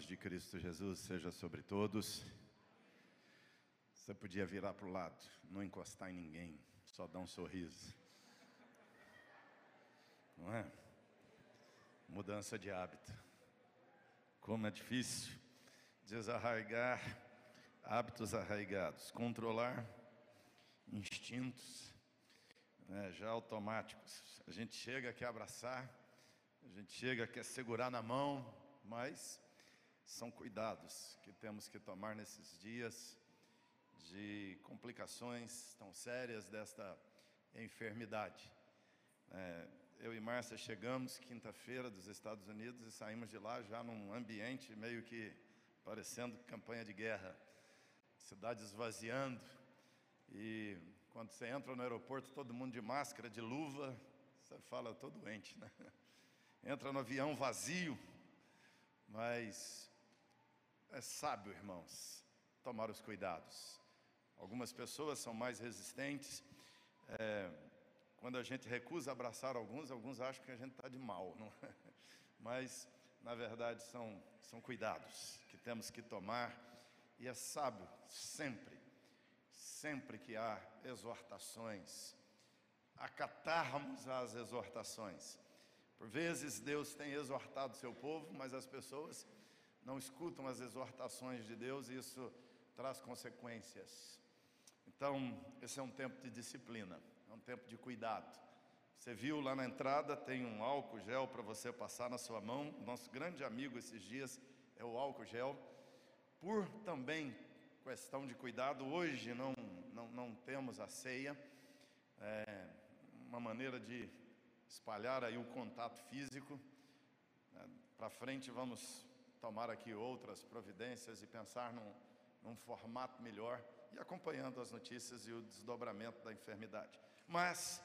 paz de Cristo Jesus seja sobre todos. Você podia virar para o lado, não encostar em ninguém, só dar um sorriso. Não é? Mudança de hábito. Como é difícil desarraigar hábitos arraigados, controlar instintos né, já automáticos. A gente chega, quer abraçar, a gente chega, quer segurar na mão, mas são cuidados que temos que tomar nesses dias de complicações tão sérias desta enfermidade. É, eu e Márcia chegamos quinta-feira dos Estados Unidos e saímos de lá já num ambiente meio que parecendo campanha de guerra, cidade esvaziando. E quando você entra no aeroporto, todo mundo de máscara, de luva, você fala, estou doente, né? Entra no avião vazio, mas é sábio, irmãos, tomar os cuidados. Algumas pessoas são mais resistentes. É, quando a gente recusa abraçar alguns, alguns acham que a gente está de mal, não é? mas na verdade são, são cuidados que temos que tomar, e é sábio sempre, sempre que há exortações, acatarmos as exortações. Por vezes Deus tem exortado seu povo, mas as pessoas não escutam as exortações de Deus e isso traz consequências. Então, esse é um tempo de disciplina, é um tempo de cuidado. Você viu lá na entrada, tem um álcool gel para você passar na sua mão. Nosso grande amigo esses dias é o álcool gel. Por também questão de cuidado, hoje não, não, não temos a ceia. É uma maneira de espalhar aí o contato físico. É, Para frente vamos tomar aqui outras providências e pensar num, num formato melhor e acompanhando as notícias e o desdobramento da enfermidade. Mas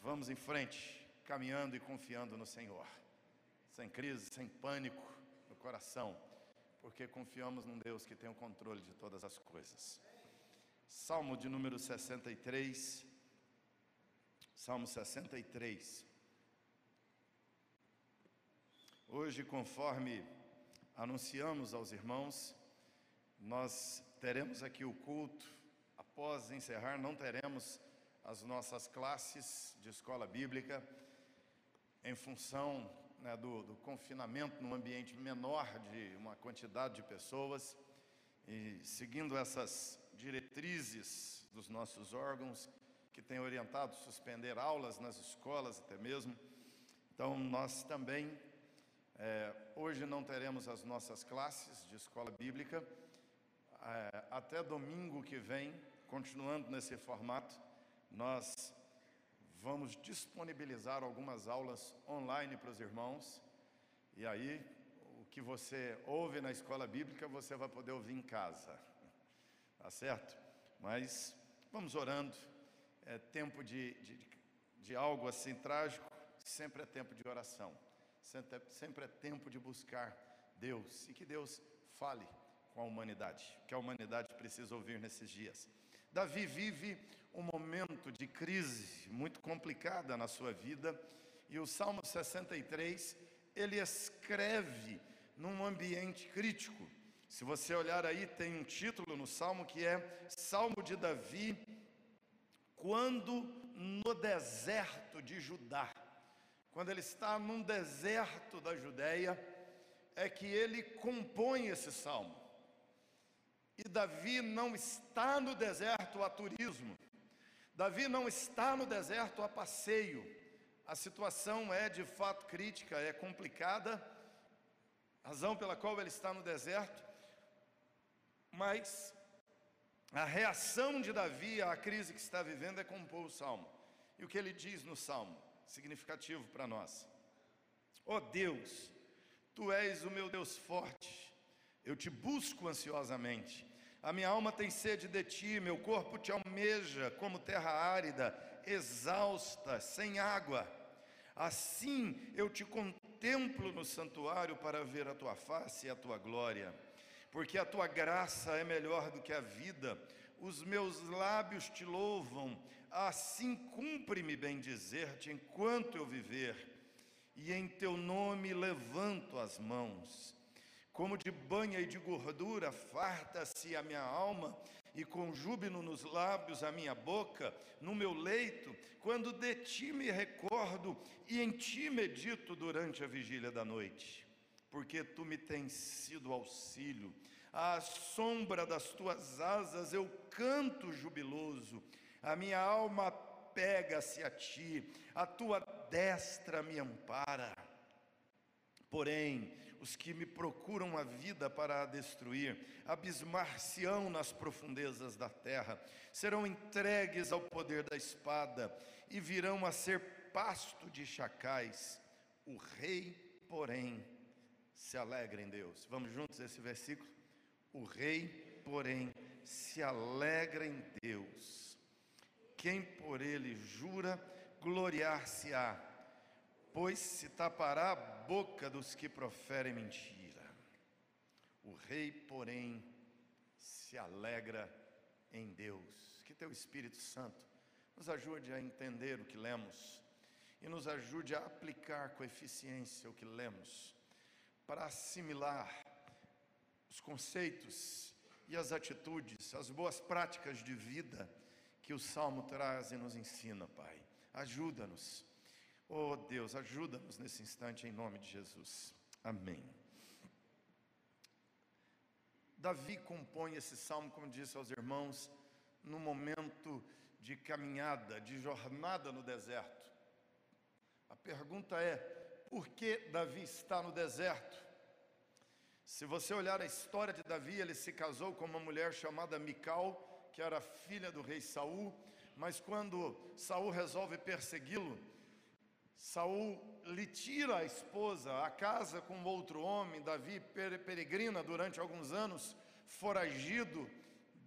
vamos em frente, caminhando e confiando no Senhor, sem crise, sem pânico no coração, porque confiamos num Deus que tem o controle de todas as coisas. Salmo de número 63. Salmo 63. Hoje, conforme anunciamos aos irmãos, nós teremos aqui o culto. Após encerrar, não teremos as nossas classes de escola bíblica, em função né, do, do confinamento num ambiente menor de uma quantidade de pessoas, e seguindo essas diretrizes dos nossos órgãos, que têm orientado suspender aulas nas escolas até mesmo. Então, nós também, é, hoje não teremos as nossas classes de escola bíblica, é, até domingo que vem, continuando nesse formato, nós vamos disponibilizar algumas aulas online para os irmãos, e aí o que você ouve na escola bíblica você vai poder ouvir em casa, tá certo? Mas vamos orando, é tempo de, de, de algo assim trágico, sempre é tempo de oração, sempre é, sempre é tempo de buscar Deus e que Deus fale com a humanidade, que a humanidade precisa ouvir nesses dias. Davi vive um momento de crise muito complicada na sua vida, e o Salmo 63 ele escreve num ambiente crítico. Se você olhar aí, tem um título no salmo que é Salmo de Davi, quando no deserto de Judá. Quando ele está num deserto da Judéia, é que ele compõe esse salmo. E Davi não está no deserto a turismo, Davi não está no deserto a passeio. A situação é de fato crítica, é complicada, razão pela qual ele está no deserto, mas a reação de Davi à crise que está vivendo é compor o salmo. E o que ele diz no salmo, significativo para nós: Ó oh Deus, tu és o meu Deus forte eu te busco ansiosamente. A minha alma tem sede de ti, meu corpo te almeja como terra árida, exausta, sem água. Assim eu te contemplo no santuário para ver a tua face e a tua glória, porque a tua graça é melhor do que a vida. Os meus lábios te louvam, assim cumpre-me bem dizer-te enquanto eu viver, e em teu nome levanto as mãos. Como de banha e de gordura farta-se a minha alma, e com júbilo nos lábios a minha boca, no meu leito, quando de ti me recordo e em ti medito durante a vigília da noite. Porque tu me tens sido auxílio, à sombra das tuas asas eu canto jubiloso, a minha alma pega-se a ti, a tua destra me ampara. Porém, os que me procuram a vida para a destruir, abismar-se-ão nas profundezas da terra, serão entregues ao poder da espada e virão a ser pasto de chacais. O rei, porém, se alegra em Deus. Vamos juntos esse versículo? O rei, porém, se alegra em Deus. Quem por ele jura, gloriar-se-á pois se tapará a boca dos que proferem mentira. O rei, porém, se alegra em Deus. Que teu Espírito Santo nos ajude a entender o que lemos e nos ajude a aplicar com eficiência o que lemos, para assimilar os conceitos e as atitudes, as boas práticas de vida que o Salmo traz e nos ensina, Pai. Ajuda-nos Oh Deus, ajuda-nos nesse instante em nome de Jesus. Amém. Davi compõe esse salmo, como disse aos irmãos, no momento de caminhada, de jornada no deserto. A pergunta é: por que Davi está no deserto? Se você olhar a história de Davi, ele se casou com uma mulher chamada Mical, que era filha do rei Saul, mas quando Saul resolve persegui-lo, Saul lhe tira a esposa, a casa com outro homem, Davi peregrina durante alguns anos, foragido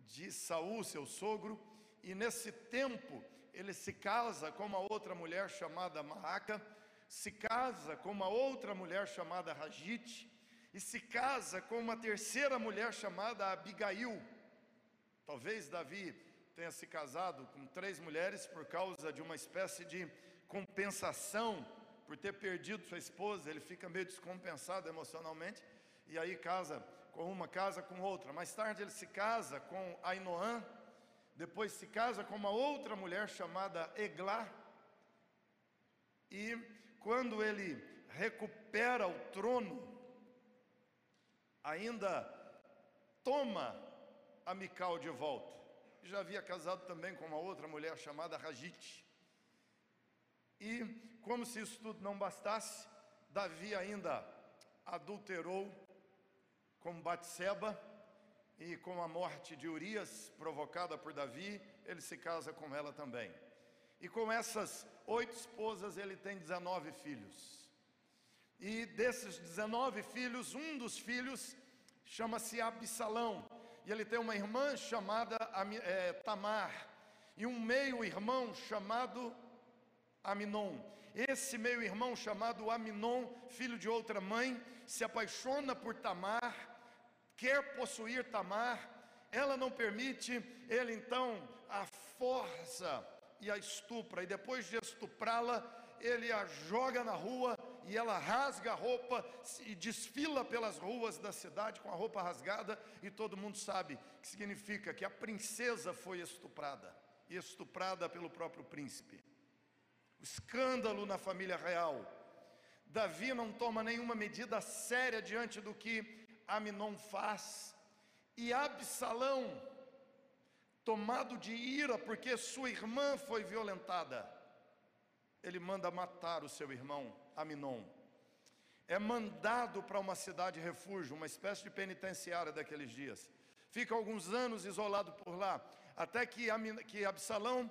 de Saul, seu sogro, e nesse tempo ele se casa com uma outra mulher chamada Maaca, se casa com uma outra mulher chamada Ragite, e se casa com uma terceira mulher chamada Abigail. Talvez Davi tenha se casado com três mulheres por causa de uma espécie de compensação por ter perdido sua esposa, ele fica meio descompensado emocionalmente, e aí casa com uma, casa com outra. Mais tarde ele se casa com Ainoã, depois se casa com uma outra mulher chamada Eglá, e quando ele recupera o trono, ainda toma a Mical de volta. Já havia casado também com uma outra mulher chamada Ragite. E, como se isso tudo não bastasse, Davi ainda adulterou com Batseba e com a morte de Urias provocada por Davi, ele se casa com ela também. E com essas oito esposas ele tem 19 filhos. E desses 19 filhos, um dos filhos chama-se Absalão. E ele tem uma irmã chamada é, Tamar. E um meio-irmão chamado Aminon. Esse meio-irmão chamado Aminon, filho de outra mãe, se apaixona por Tamar, quer possuir Tamar, ela não permite, ele então a força e a estupra, e depois de estuprá-la, ele a joga na rua e ela rasga a roupa e desfila pelas ruas da cidade com a roupa rasgada, e todo mundo sabe que significa que a princesa foi estuprada, e estuprada pelo próprio príncipe escândalo na família real. Davi não toma nenhuma medida séria diante do que Aminon faz. E Absalão, tomado de ira porque sua irmã foi violentada, ele manda matar o seu irmão Aminon. É mandado para uma cidade refúgio, uma espécie de penitenciária daqueles dias. Fica alguns anos isolado por lá, até que, que Absalão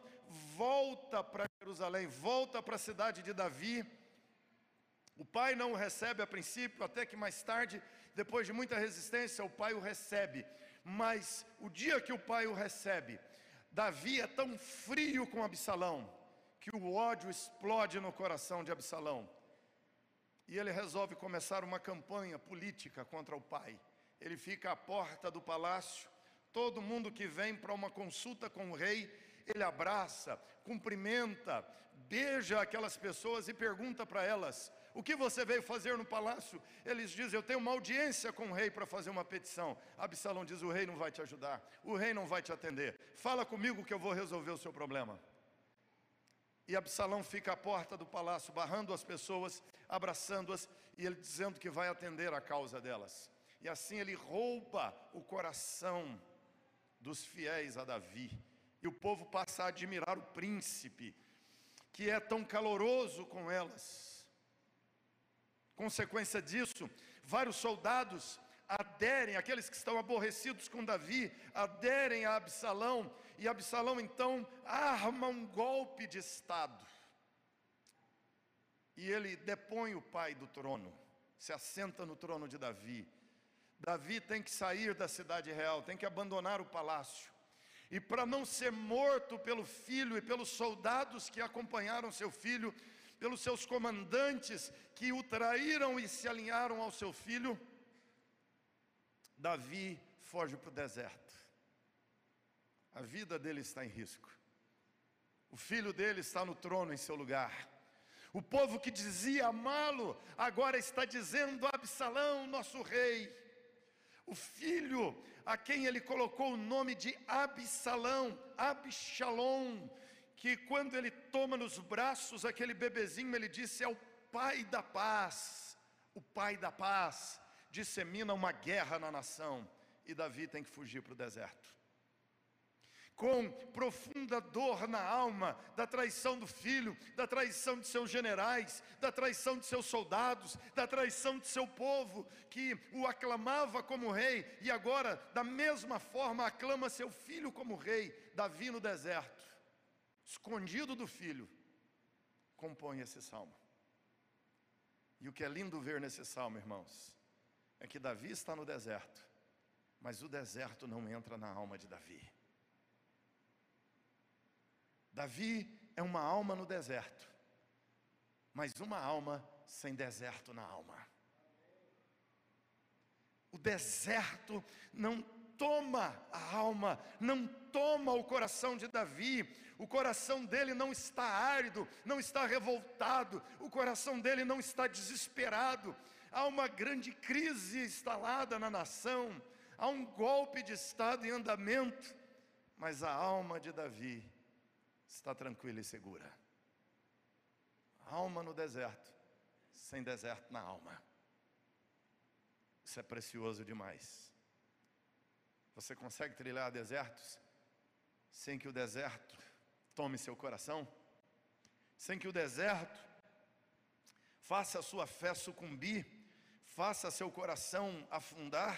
volta para Jerusalém, volta para a cidade de Davi. O pai não o recebe a princípio, até que mais tarde, depois de muita resistência, o pai o recebe. Mas o dia que o pai o recebe, Davi é tão frio com Absalão, que o ódio explode no coração de Absalão. E ele resolve começar uma campanha política contra o pai. Ele fica à porta do palácio, todo mundo que vem para uma consulta com o rei, ele abraça, cumprimenta, beija aquelas pessoas e pergunta para elas: O que você veio fazer no palácio? Eles dizem: Eu tenho uma audiência com o rei para fazer uma petição. Absalão diz: O rei não vai te ajudar, o rei não vai te atender. Fala comigo que eu vou resolver o seu problema. E Absalão fica à porta do palácio, barrando as pessoas, abraçando-as, e ele dizendo que vai atender a causa delas. E assim ele rouba o coração dos fiéis a Davi. E o povo passa a admirar o príncipe, que é tão caloroso com elas. Consequência disso, vários soldados aderem, aqueles que estão aborrecidos com Davi, aderem a Absalão, e Absalão então arma um golpe de Estado. E ele depõe o pai do trono, se assenta no trono de Davi. Davi tem que sair da cidade real, tem que abandonar o palácio. E para não ser morto pelo filho e pelos soldados que acompanharam seu filho, pelos seus comandantes que o traíram e se alinharam ao seu filho, Davi foge para o deserto. A vida dele está em risco. O filho dele está no trono em seu lugar. O povo que dizia amá-lo, agora está dizendo Absalão, nosso rei. O filho a quem ele colocou o nome de Absalão, Absalom, que quando ele toma nos braços aquele bebezinho, ele disse: É o pai da paz, o pai da paz dissemina uma guerra na nação e Davi tem que fugir para o deserto. Com profunda dor na alma da traição do filho, da traição de seus generais, da traição de seus soldados, da traição de seu povo, que o aclamava como rei e agora, da mesma forma, aclama seu filho como rei, Davi no deserto, escondido do filho, compõe esse salmo. E o que é lindo ver nesse salmo, irmãos, é que Davi está no deserto, mas o deserto não entra na alma de Davi. Davi é uma alma no deserto, mas uma alma sem deserto na alma. O deserto não toma a alma, não toma o coração de Davi, o coração dele não está árido, não está revoltado, o coração dele não está desesperado, há uma grande crise instalada na nação, há um golpe de Estado em andamento, mas a alma de Davi está tranquila e segura. Alma no deserto, sem deserto na alma. Isso é precioso demais. Você consegue trilhar desertos sem que o deserto tome seu coração? Sem que o deserto faça a sua fé sucumbir? faça seu coração afundar.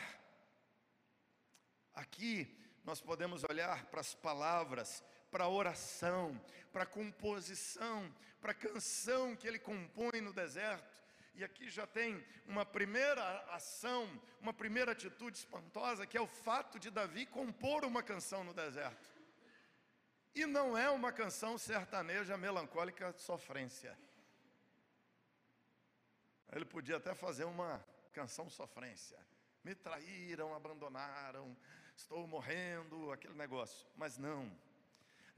Aqui nós podemos olhar para as palavras, para a oração, para a composição, para a canção que ele compõe no deserto. E aqui já tem uma primeira ação, uma primeira atitude espantosa, que é o fato de Davi compor uma canção no deserto. E não é uma canção sertaneja melancólica sofrência. Ele podia até fazer uma canção sofrência. Me traíram, abandonaram, estou morrendo, aquele negócio. Mas não.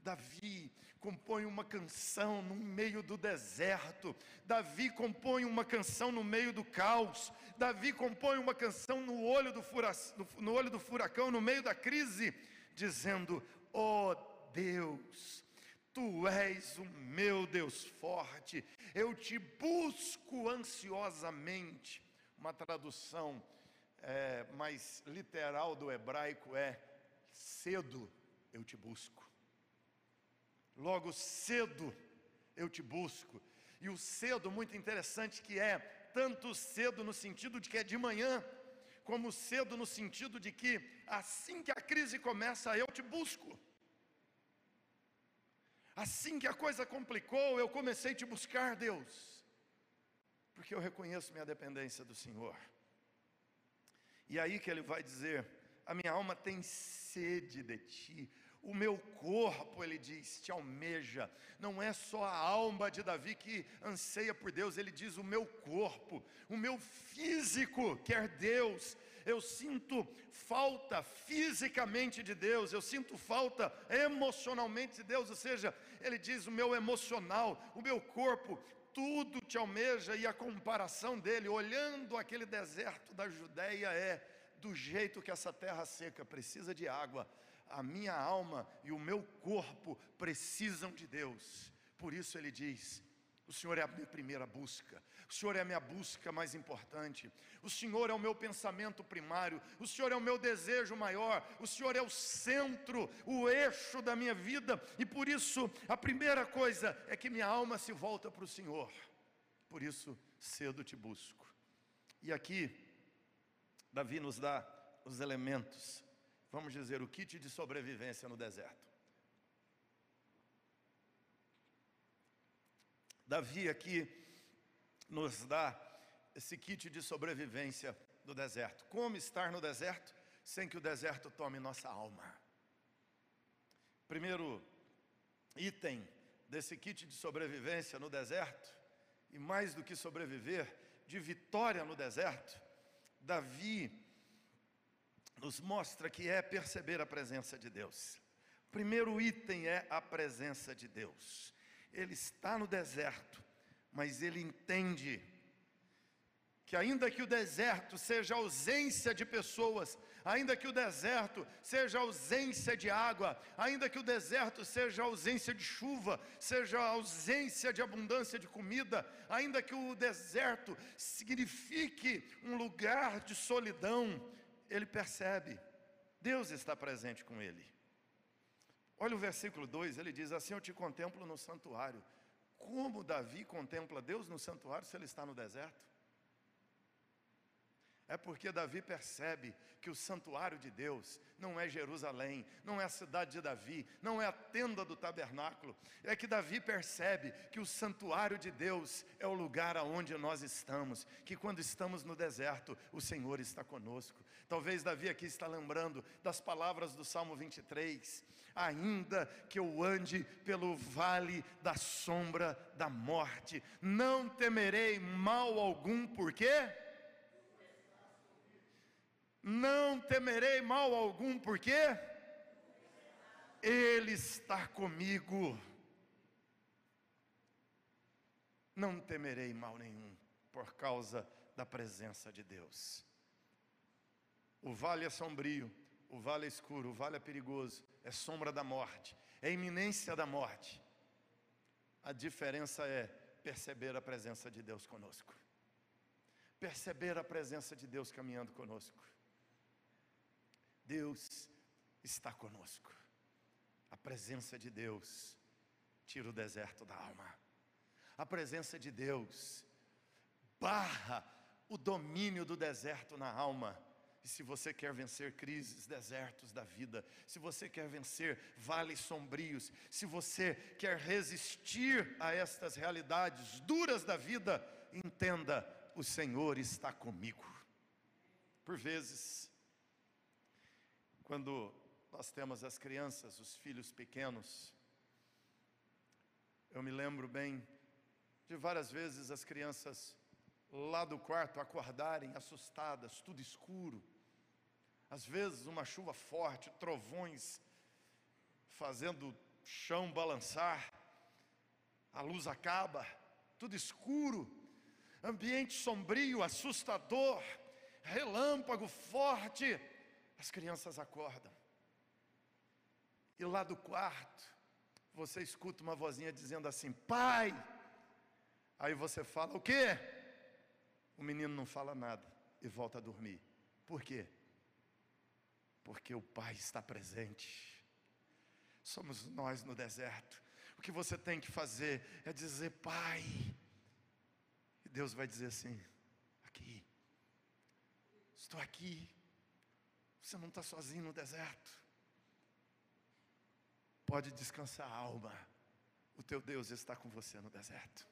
Davi compõe uma canção no meio do deserto. Davi compõe uma canção no meio do caos. Davi compõe uma canção no olho do, fura, no olho do furacão, no meio da crise, dizendo: oh Deus, Tu és o meu Deus forte, eu te busco ansiosamente. Uma tradução é, mais literal do hebraico é: cedo eu te busco. Logo cedo eu te busco. E o cedo, muito interessante, que é tanto cedo no sentido de que é de manhã, como cedo no sentido de que assim que a crise começa, eu te busco. Assim que a coisa complicou, eu comecei a te buscar, Deus, porque eu reconheço minha dependência do Senhor. E aí que ele vai dizer: a minha alma tem sede de ti, o meu corpo, ele diz, te almeja. Não é só a alma de Davi que anseia por Deus, ele diz: o meu corpo, o meu físico quer Deus eu sinto falta fisicamente de Deus, eu sinto falta emocionalmente de Deus, ou seja, ele diz: o meu emocional, o meu corpo, tudo te almeja e a comparação dele, olhando aquele deserto da Judéia, é do jeito que essa terra seca precisa de água, a minha alma e o meu corpo precisam de Deus. Por isso ele diz: o Senhor é a minha primeira busca, o Senhor é a minha busca mais importante, o Senhor é o meu pensamento primário, o Senhor é o meu desejo maior, o Senhor é o centro, o eixo da minha vida, e por isso a primeira coisa é que minha alma se volta para o Senhor, por isso cedo te busco. E aqui, Davi nos dá os elementos, vamos dizer, o kit de sobrevivência no deserto. Davi aqui nos dá esse kit de sobrevivência do deserto. Como estar no deserto sem que o deserto tome nossa alma? Primeiro item desse kit de sobrevivência no deserto, e mais do que sobreviver, de vitória no deserto, Davi nos mostra que é perceber a presença de Deus. Primeiro item é a presença de Deus ele está no deserto, mas ele entende que ainda que o deserto seja ausência de pessoas, ainda que o deserto seja ausência de água, ainda que o deserto seja ausência de chuva, seja ausência de abundância de comida, ainda que o deserto signifique um lugar de solidão, ele percebe, Deus está presente com ele. Olha o versículo 2, ele diz assim: Eu te contemplo no santuário. Como Davi contempla Deus no santuário se ele está no deserto? É porque Davi percebe que o santuário de Deus não é Jerusalém, não é a cidade de Davi, não é a tenda do tabernáculo. É que Davi percebe que o santuário de Deus é o lugar aonde nós estamos, que quando estamos no deserto, o Senhor está conosco. Talvez Davi aqui está lembrando das palavras do Salmo 23 ainda que eu ande pelo vale da sombra da morte, não temerei mal algum, por quê? Não temerei mal algum, por quê? Ele está comigo. Não temerei mal nenhum, por causa da presença de Deus. O vale é sombrio, o vale é escuro, o vale é perigoso, é sombra da morte, é iminência da morte. A diferença é perceber a presença de Deus conosco. Perceber a presença de Deus caminhando conosco. Deus está conosco. A presença de Deus tira o deserto da alma. A presença de Deus barra o domínio do deserto na alma e se você quer vencer crises, desertos da vida, se você quer vencer vales sombrios, se você quer resistir a estas realidades duras da vida, entenda: o Senhor está comigo. Por vezes, quando nós temos as crianças, os filhos pequenos, eu me lembro bem de várias vezes as crianças lá do quarto acordarem assustadas, tudo escuro. Às vezes uma chuva forte, trovões fazendo o chão balançar, a luz acaba, tudo escuro, ambiente sombrio, assustador, relâmpago forte, as crianças acordam. E lá do quarto, você escuta uma vozinha dizendo assim: Pai! Aí você fala: O quê? O menino não fala nada e volta a dormir. Por quê? Porque o Pai está presente. Somos nós no deserto. O que você tem que fazer é dizer, Pai. E Deus vai dizer assim: aqui, estou aqui. Você não está sozinho no deserto. Pode descansar a alma. O teu Deus está com você no deserto.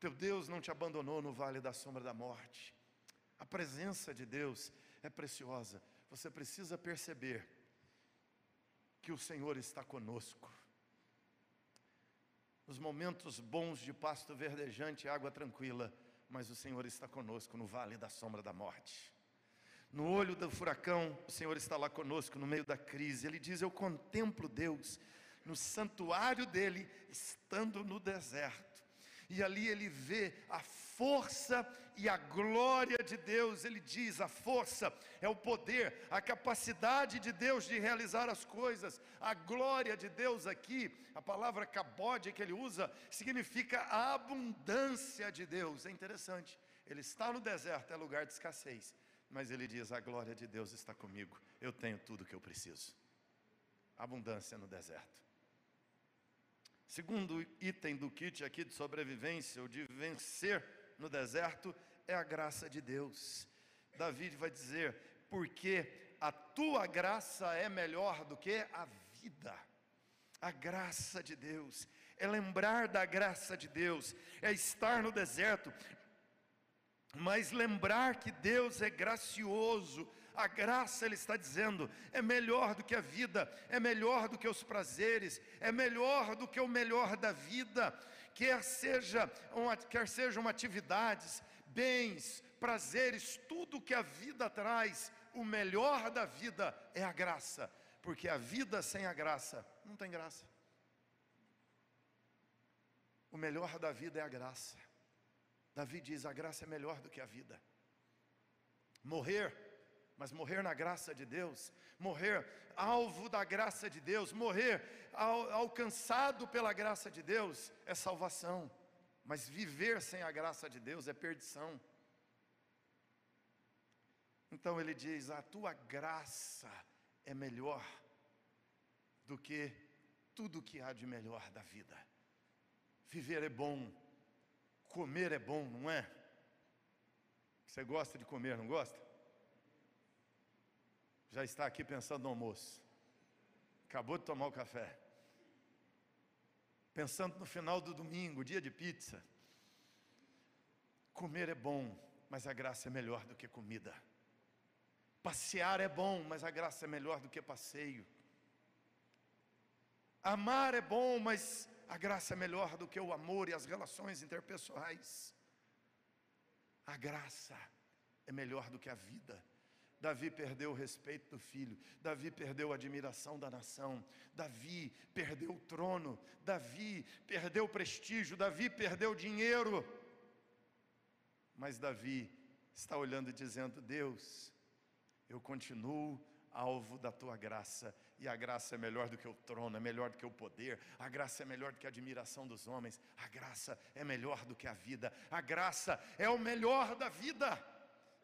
Teu Deus não te abandonou no vale da sombra da morte. A presença de Deus é preciosa. Você precisa perceber que o Senhor está conosco. Nos momentos bons de pasto verdejante, água tranquila, mas o Senhor está conosco no vale da sombra da morte. No olho do furacão, o Senhor está lá conosco no meio da crise. Ele diz: Eu contemplo Deus no santuário dele, estando no deserto. E ali ele vê a força e a glória de Deus. Ele diz: a força é o poder, a capacidade de Deus de realizar as coisas. A glória de Deus aqui, a palavra cabode que ele usa, significa a abundância de Deus. É interessante. Ele está no deserto, é lugar de escassez. Mas ele diz: a glória de Deus está comigo. Eu tenho tudo o que eu preciso. Abundância no deserto. Segundo item do kit aqui de sobrevivência, ou de vencer no deserto, é a graça de Deus. Davi vai dizer: porque a tua graça é melhor do que a vida. A graça de Deus, é lembrar da graça de Deus, é estar no deserto, mas lembrar que Deus é gracioso, a graça, ele está dizendo, é melhor do que a vida, é melhor do que os prazeres, é melhor do que o melhor da vida, quer seja uma, quer sejam atividades, bens, prazeres, tudo que a vida traz, o melhor da vida é a graça, porque a vida sem a graça não tem graça. O melhor da vida é a graça. Davi diz: a graça é melhor do que a vida. Morrer mas morrer na graça de Deus, morrer alvo da graça de Deus, morrer al, alcançado pela graça de Deus é salvação, mas viver sem a graça de Deus é perdição. Então ele diz: a tua graça é melhor do que tudo que há de melhor da vida. Viver é bom, comer é bom, não é? Você gosta de comer, não gosta? já está aqui pensando no almoço. Acabou de tomar o café. Pensando no final do domingo, dia de pizza. Comer é bom, mas a graça é melhor do que comida. Passear é bom, mas a graça é melhor do que passeio. Amar é bom, mas a graça é melhor do que o amor e as relações interpessoais. A graça é melhor do que a vida. Davi perdeu o respeito do filho, Davi perdeu a admiração da nação, Davi perdeu o trono, Davi perdeu o prestígio, Davi perdeu o dinheiro. Mas Davi está olhando e dizendo: Deus, eu continuo alvo da tua graça, e a graça é melhor do que o trono, é melhor do que o poder, a graça é melhor do que a admiração dos homens, a graça é melhor do que a vida, a graça é o melhor da vida.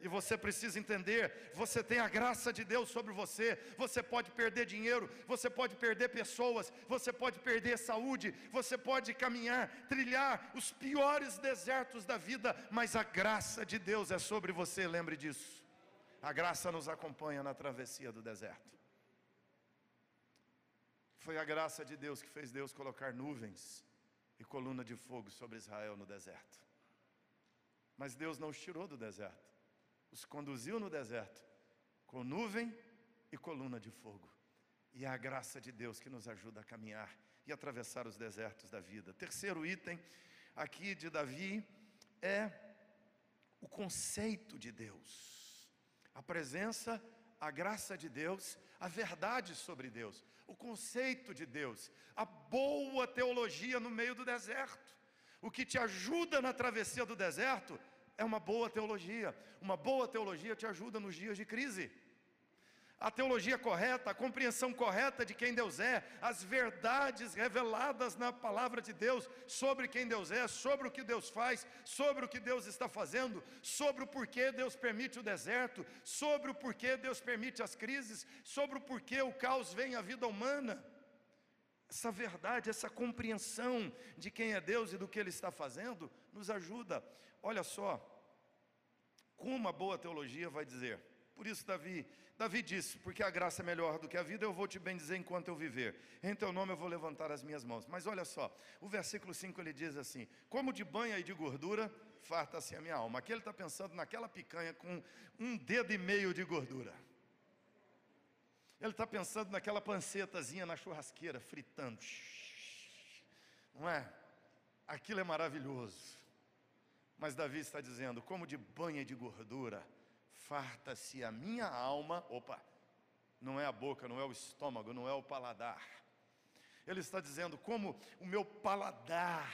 E você precisa entender: você tem a graça de Deus sobre você. Você pode perder dinheiro, você pode perder pessoas, você pode perder saúde, você pode caminhar, trilhar os piores desertos da vida, mas a graça de Deus é sobre você, lembre disso. A graça nos acompanha na travessia do deserto. Foi a graça de Deus que fez Deus colocar nuvens e coluna de fogo sobre Israel no deserto. Mas Deus não os tirou do deserto os conduziu no deserto com nuvem e coluna de fogo. E é a graça de Deus que nos ajuda a caminhar e atravessar os desertos da vida. Terceiro item aqui de Davi é o conceito de Deus. A presença, a graça de Deus, a verdade sobre Deus, o conceito de Deus, a boa teologia no meio do deserto. O que te ajuda na travessia do deserto é uma boa teologia. Uma boa teologia te ajuda nos dias de crise. A teologia correta, a compreensão correta de quem Deus é, as verdades reveladas na palavra de Deus sobre quem Deus é, sobre o que Deus faz, sobre o que Deus está fazendo, sobre o porquê Deus permite o deserto, sobre o porquê Deus permite as crises, sobre o porquê o caos vem à vida humana. Essa verdade, essa compreensão de quem é Deus e do que Ele está fazendo, nos ajuda. Olha só, como uma boa teologia vai dizer. Por isso, Davi, Davi disse: Porque a graça é melhor do que a vida, eu vou te bendizer enquanto eu viver. Em teu nome eu vou levantar as minhas mãos. Mas olha só, o versículo 5 ele diz assim: Como de banha e de gordura, farta-se a minha alma. Aqui ele está pensando naquela picanha com um dedo e meio de gordura. Ele está pensando naquela pancetazinha na churrasqueira, fritando. Não é? Aquilo é maravilhoso. Mas Davi está dizendo: como de banha de gordura, farta-se a minha alma. Opa, não é a boca, não é o estômago, não é o paladar. Ele está dizendo: como o meu paladar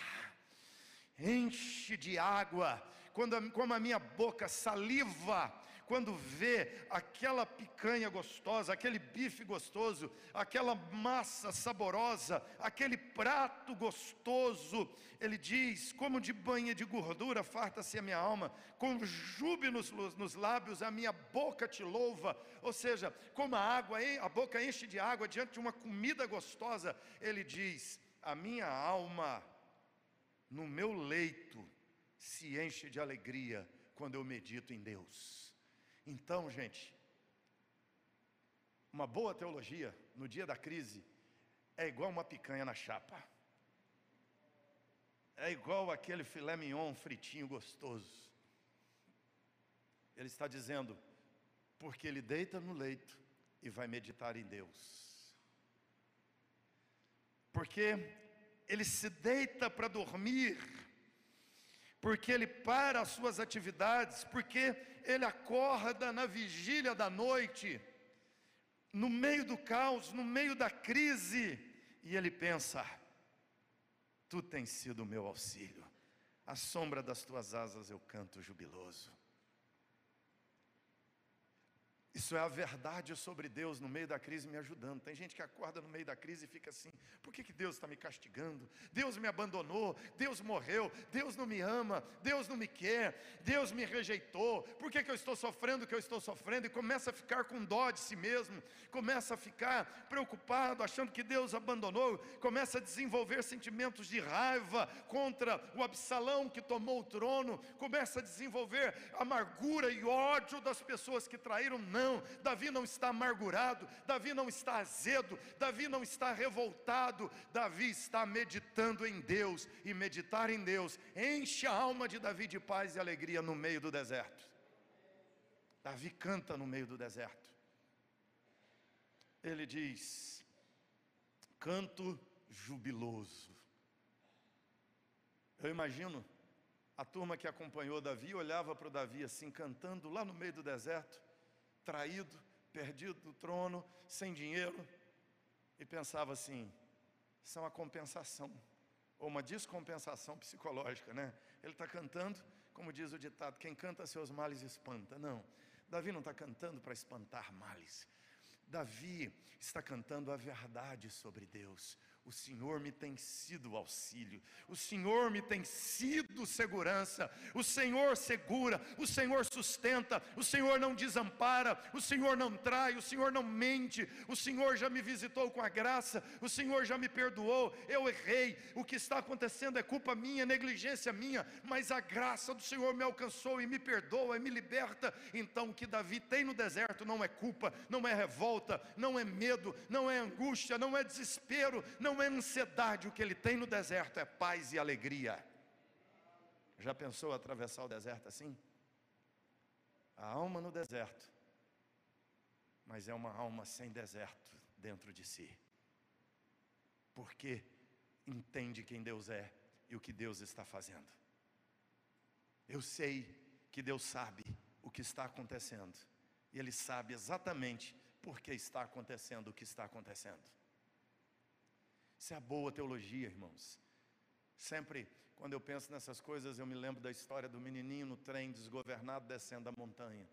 enche de água, quando, como a minha boca saliva quando vê aquela picanha gostosa, aquele bife gostoso, aquela massa saborosa, aquele prato gostoso, ele diz: como de banha de gordura farta-se a minha alma, com júbilo nos, nos lábios a minha boca te louva. Ou seja, como a água, a boca enche de água diante de uma comida gostosa, ele diz: a minha alma no meu leito se enche de alegria quando eu medito em Deus. Então, gente, uma boa teologia no dia da crise é igual uma picanha na chapa. É igual aquele filé mignon fritinho gostoso. Ele está dizendo, porque ele deita no leito e vai meditar em Deus. Porque ele se deita para dormir porque ele para as suas atividades, porque ele acorda na vigília da noite, no meio do caos, no meio da crise, e ele pensa: Tu tens sido o meu auxílio, à sombra das tuas asas eu canto jubiloso. Isso é a verdade sobre Deus no meio da crise me ajudando. Tem gente que acorda no meio da crise e fica assim: por que, que Deus está me castigando? Deus me abandonou, Deus morreu, Deus não me ama, Deus não me quer, Deus me rejeitou, por que, que eu estou sofrendo o que eu estou sofrendo? E começa a ficar com dó de si mesmo, começa a ficar preocupado, achando que Deus abandonou, começa a desenvolver sentimentos de raiva contra o Absalão que tomou o trono, começa a desenvolver amargura e ódio das pessoas que traíram. Não não, Davi não está amargurado, Davi não está azedo, Davi não está revoltado, Davi está meditando em Deus, e meditar em Deus enche a alma de Davi de paz e alegria no meio do deserto. Davi canta no meio do deserto. Ele diz: canto jubiloso. Eu imagino a turma que acompanhou Davi olhava para o Davi assim, cantando lá no meio do deserto traído, perdido do trono, sem dinheiro, e pensava assim: isso é uma compensação, ou uma descompensação psicológica, né? Ele está cantando, como diz o ditado: quem canta seus males espanta. Não, Davi não está cantando para espantar males. Davi está cantando a verdade sobre Deus, o Senhor me tem sido auxílio, o Senhor me tem sido segurança, o Senhor segura, o Senhor sustenta, o Senhor não desampara, o Senhor não trai, o Senhor não mente, o Senhor já me visitou com a graça, o Senhor já me perdoou, eu errei, o que está acontecendo é culpa minha, negligência minha, mas a graça do Senhor me alcançou e me perdoa e me liberta. Então o que Davi tem no deserto não é culpa, não é revolta, não é medo, não é angústia, não é desespero, não é ansiedade, o que ele tem no deserto é paz e alegria. Já pensou atravessar o deserto assim? A alma no deserto, mas é uma alma sem deserto dentro de si, porque entende quem Deus é e o que Deus está fazendo. Eu sei que Deus sabe o que está acontecendo, e Ele sabe exatamente por que está acontecendo o que está acontecendo. Isso é a boa teologia, irmãos. Sempre, quando eu penso nessas coisas, eu me lembro da história do menininho no trem desgovernado descendo a montanha.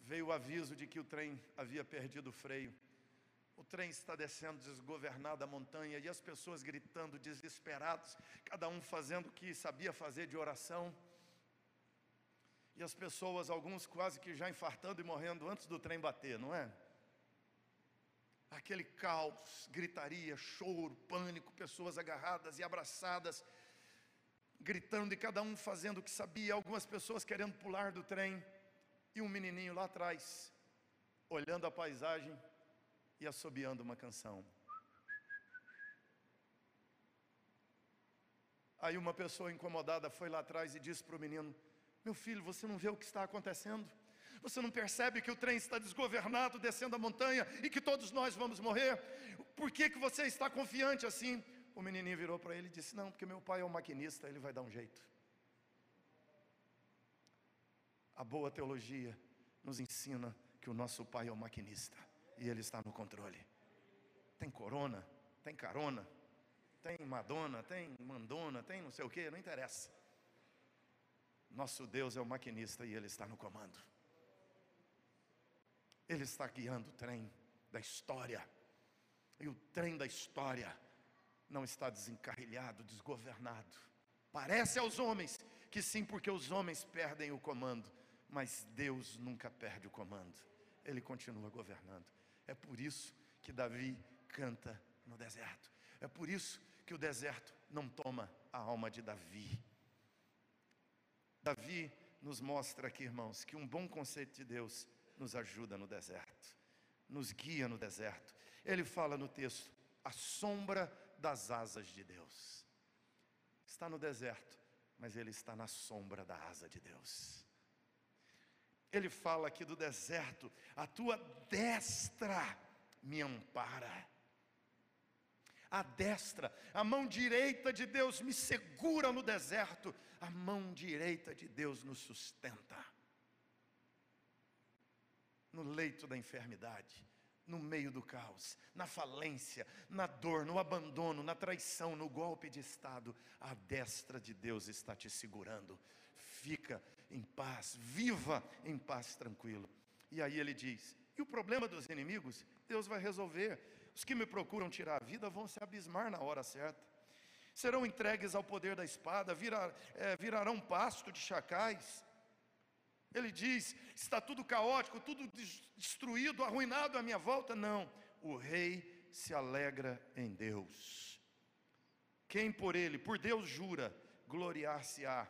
Veio o aviso de que o trem havia perdido o freio. O trem está descendo desgovernado a montanha e as pessoas gritando desesperados, cada um fazendo o que sabia fazer de oração. E as pessoas, alguns quase que já infartando e morrendo antes do trem bater, não é? Aquele caos, gritaria, choro, pânico, pessoas agarradas e abraçadas, gritando e cada um fazendo o que sabia, algumas pessoas querendo pular do trem, e um menininho lá atrás, olhando a paisagem e assobiando uma canção. Aí uma pessoa incomodada foi lá atrás e disse para o menino: Meu filho, você não vê o que está acontecendo? Você não percebe que o trem está desgovernado descendo a montanha e que todos nós vamos morrer? Por que, que você está confiante assim? O menininho virou para ele e disse: Não, porque meu pai é um maquinista, ele vai dar um jeito. A boa teologia nos ensina que o nosso pai é um maquinista e ele está no controle. Tem corona, tem carona, tem Madonna, tem Mandona, tem não sei o que, não interessa. Nosso Deus é o maquinista e Ele está no comando. Ele está guiando o trem da história. E o trem da história não está desencarrilhado, desgovernado. Parece aos homens que sim, porque os homens perdem o comando, mas Deus nunca perde o comando. Ele continua governando. É por isso que Davi canta no deserto. É por isso que o deserto não toma a alma de Davi. Davi nos mostra aqui, irmãos, que um bom conceito de Deus nos ajuda no deserto, nos guia no deserto. Ele fala no texto, a sombra das asas de Deus. Está no deserto, mas ele está na sombra da asa de Deus. Ele fala aqui do deserto, a tua destra me ampara. A destra, a mão direita de Deus me segura no deserto, a mão direita de Deus nos sustenta. No leito da enfermidade, no meio do caos, na falência, na dor, no abandono, na traição, no golpe de Estado, a destra de Deus está te segurando. Fica em paz, viva em paz tranquilo. E aí ele diz: e o problema dos inimigos, Deus vai resolver. Os que me procuram tirar a vida vão se abismar na hora certa. Serão entregues ao poder da espada, virar, é, virarão pasto de chacais. Ele diz: está tudo caótico, tudo destruído, arruinado à minha volta. Não, o rei se alegra em Deus. Quem por ele, por Deus jura, gloriar-se-á,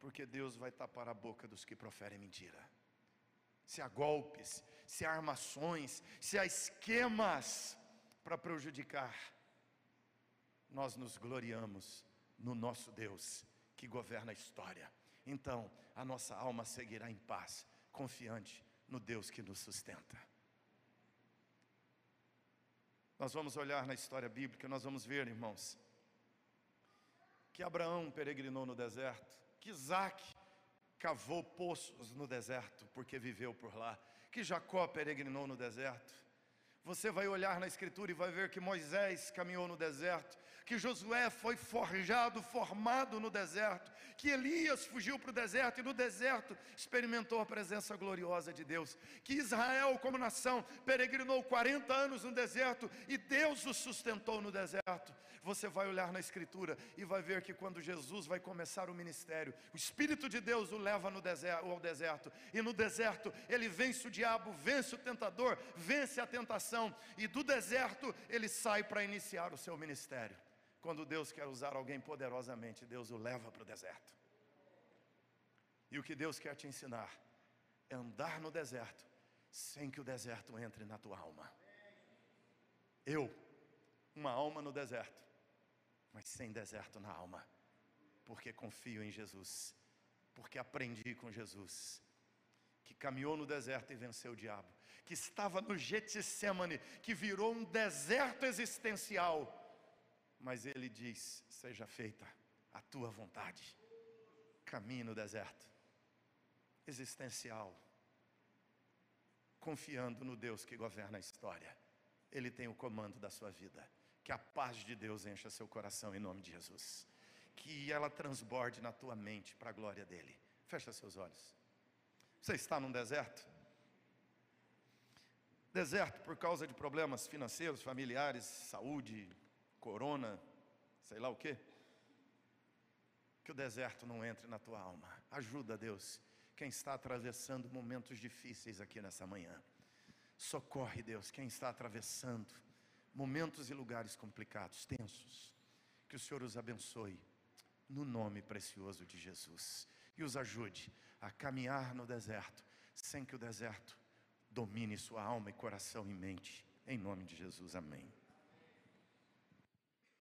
porque Deus vai tapar a boca dos que proferem mentira. Se há golpes, se há armações, se há esquemas para prejudicar, nós nos gloriamos no nosso Deus que governa a história. Então, a nossa alma seguirá em paz, confiante no Deus que nos sustenta. Nós vamos olhar na história bíblica, nós vamos ver, irmãos, que Abraão peregrinou no deserto, que Isaac cavou poços no deserto, porque viveu por lá, que Jacó peregrinou no deserto. Você vai olhar na Escritura e vai ver que Moisés caminhou no deserto, que Josué foi forjado, formado no deserto, que Elias fugiu para o deserto e no deserto experimentou a presença gloriosa de Deus, que Israel, como nação, peregrinou 40 anos no deserto e Deus o sustentou no deserto. Você vai olhar na Escritura e vai ver que quando Jesus vai começar o ministério, o Espírito de Deus o leva no deserto, ao deserto, e no deserto ele vence o diabo, vence o tentador, vence a tentação, e do deserto ele sai para iniciar o seu ministério. Quando Deus quer usar alguém poderosamente, Deus o leva para o deserto. E o que Deus quer te ensinar é andar no deserto, sem que o deserto entre na tua alma. Eu, uma alma no deserto, mas sem deserto na alma, porque confio em Jesus, porque aprendi com Jesus, que caminhou no deserto e venceu o diabo, que estava no Getsemane, que virou um deserto existencial, mas ele diz: seja feita a tua vontade. Caminhe no deserto, existencial, confiando no Deus que governa a história. Ele tem o comando da sua vida. Que a paz de Deus encha seu coração em nome de Jesus. Que ela transborde na tua mente para a glória dele. Fecha seus olhos. Você está num deserto? Deserto por causa de problemas financeiros, familiares, saúde, corona, sei lá o quê. Que o deserto não entre na tua alma. Ajuda, Deus, quem está atravessando momentos difíceis aqui nessa manhã. Socorre, Deus, quem está atravessando momentos e lugares complicados, tensos. Que o Senhor os abençoe, no nome precioso de Jesus. E os ajude a caminhar no deserto, sem que o deserto domine sua alma e coração e mente. Em nome de Jesus, amém.